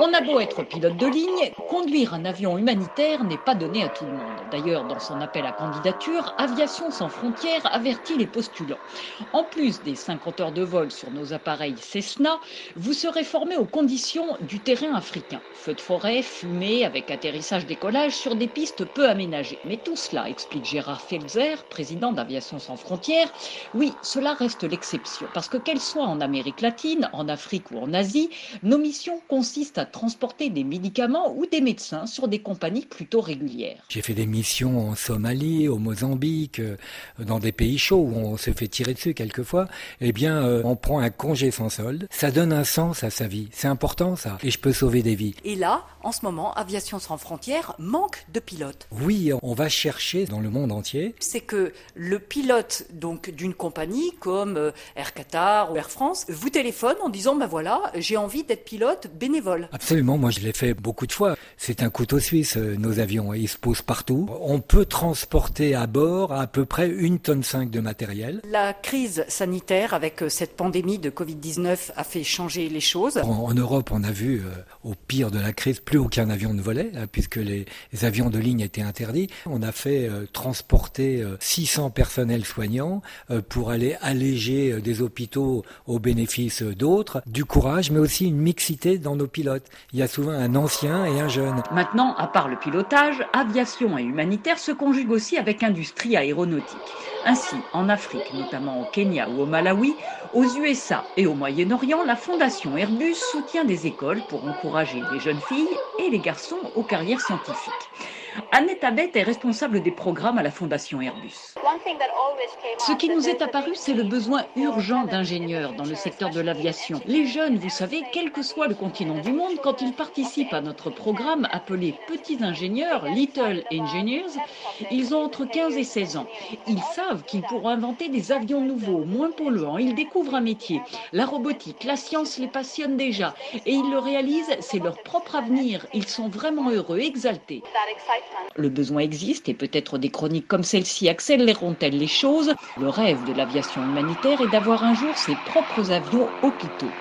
On a beau être pilote de ligne, conduire un avion humanitaire n'est pas donné à tout le monde. D'ailleurs, dans son appel à candidature, Aviation sans frontières avertit les postulants. En plus des 50 heures de vol sur nos appareils Cessna, vous serez formé aux conditions du terrain africain. Feux de forêt, fumée, avec atterrissage-décollage sur des pistes peu aménagées. Mais tout cela, explique Gérard Felzer, président d'Aviation sans frontières, oui, cela reste l'exception. Parce que qu'elle soit en Amérique latine, en Afrique ou en Asie, nos missions consistent à transporter des médicaments ou des médecins sur des compagnies plutôt régulières. J'ai fait des missions en Somalie, au Mozambique, euh, dans des pays chauds où on se fait tirer dessus quelquefois. Eh bien, euh, on prend un congé sans solde. Ça donne un sens à sa vie. C'est important ça. Et je peux sauver des vies. Et là, en ce moment, Aviation sans frontières manque de pilotes. Oui, on va chercher dans le monde entier. C'est que le pilote donc d'une compagnie comme euh, Air Qatar ou Air France vous téléphone en disant ben voilà, j'ai envie d'être pilote bénévole. Absolument, moi je l'ai fait beaucoup de fois. C'est un couteau suisse, euh, nos avions, ils se posent partout. On peut transporter à bord à peu près une tonne 5 de matériel. La crise sanitaire avec euh, cette pandémie de Covid-19 a fait changer les choses. En, Europe, on a vu au pire de la crise plus aucun avion ne volait, hein, puisque les, avions de ligne étaient interdits. On a fait euh, transporter 600 euh, personnels soignants euh, pour aller alléger des hôpitaux au bénéfice d'autres. Du courage, mais aussi une mixité dans nos pilotes. Il y a souvent un ancien et un jeune. Maintenant, à part le pilotage, aviation et humanitaire se conjuguent aussi avec industrie aéronautique. Ainsi, en Afrique, notamment au Kenya ou au Malawi, aux USA et au Moyen-Orient, la fondation Airbus soutient des écoles pour encourager les jeunes filles et les garçons aux carrières scientifiques. Annette Abet est responsable des programmes à la Fondation Airbus. Ce qui nous est apparu, c'est le besoin urgent d'ingénieurs dans le secteur de l'aviation. Les jeunes, vous savez, quel que soit le continent du monde, quand ils participent à notre programme appelé Petits ingénieurs, Little Engineers, ils ont entre 15 et 16 ans. Ils savent qu'ils pourront inventer des avions nouveaux, moins polluants. Ils découvrent un métier. La robotique, la science les passionne déjà. Et ils le réalisent, c'est leur propre avenir. Ils sont vraiment heureux, exaltés. Le besoin existe et peut-être des chroniques comme celle-ci accéléreront-elles les choses? Le rêve de l'aviation humanitaire est d'avoir un jour ses propres avions hôpitaux.